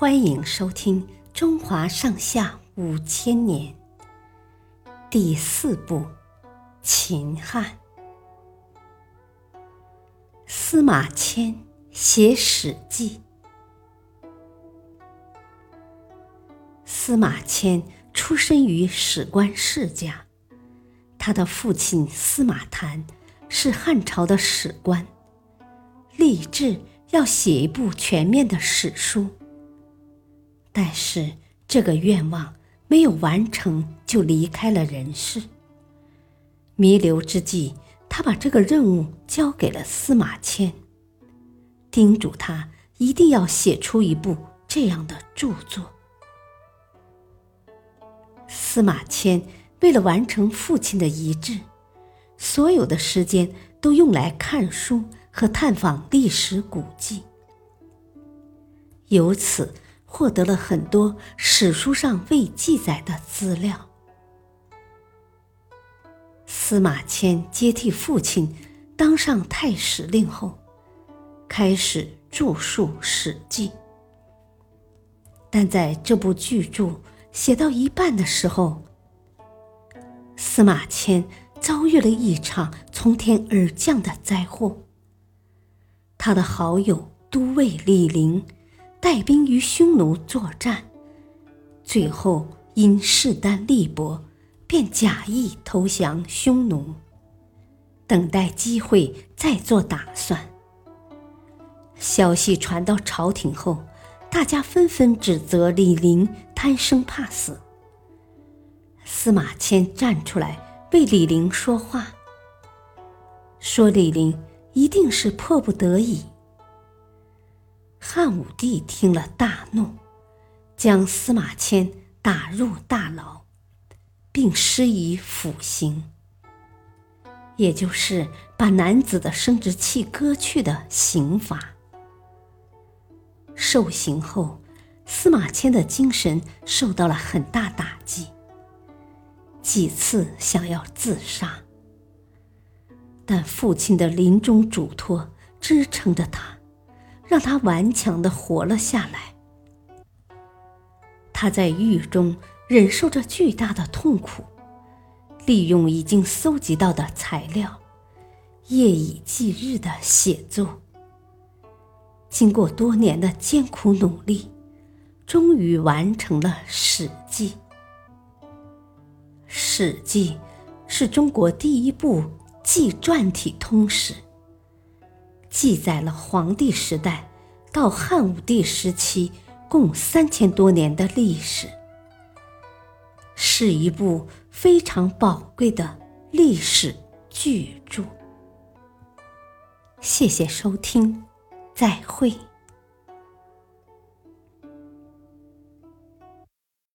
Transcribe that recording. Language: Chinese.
欢迎收听《中华上下五千年》第四部《秦汉》。司马迁写《史记》。司马迁出身于史官世家，他的父亲司马谈是汉朝的史官，立志要写一部全面的史书。但是这个愿望没有完成，就离开了人世。弥留之际，他把这个任务交给了司马迁，叮嘱他一定要写出一部这样的著作。司马迁为了完成父亲的遗志，所有的时间都用来看书和探访历史古迹，由此。获得了很多史书上未记载的资料。司马迁接替父亲当上太史令后，开始著述《史记》。但在这部巨著写到一半的时候，司马迁遭遇了一场从天而降的灾祸。他的好友都尉李陵。带兵与匈奴作战，最后因势单力薄，便假意投降匈奴，等待机会再做打算。消息传到朝廷后，大家纷纷指责李陵贪生怕死。司马迁站出来为李陵说话，说李陵一定是迫不得已。汉武帝听了大怒，将司马迁打入大牢，并施以腐刑，也就是把男子的生殖器割去的刑罚。受刑后，司马迁的精神受到了很大打击，几次想要自杀，但父亲的临终嘱托支撑着他。让他顽强的活了下来。他在狱中忍受着巨大的痛苦，利用已经搜集到的材料，夜以继日的写作。经过多年的艰苦努力，终于完成了《史记》。《史记》是中国第一部纪传体通史。记载了黄帝时代到汉武帝时期共三千多年的历史，是一部非常宝贵的历史巨著。谢谢收听，再会。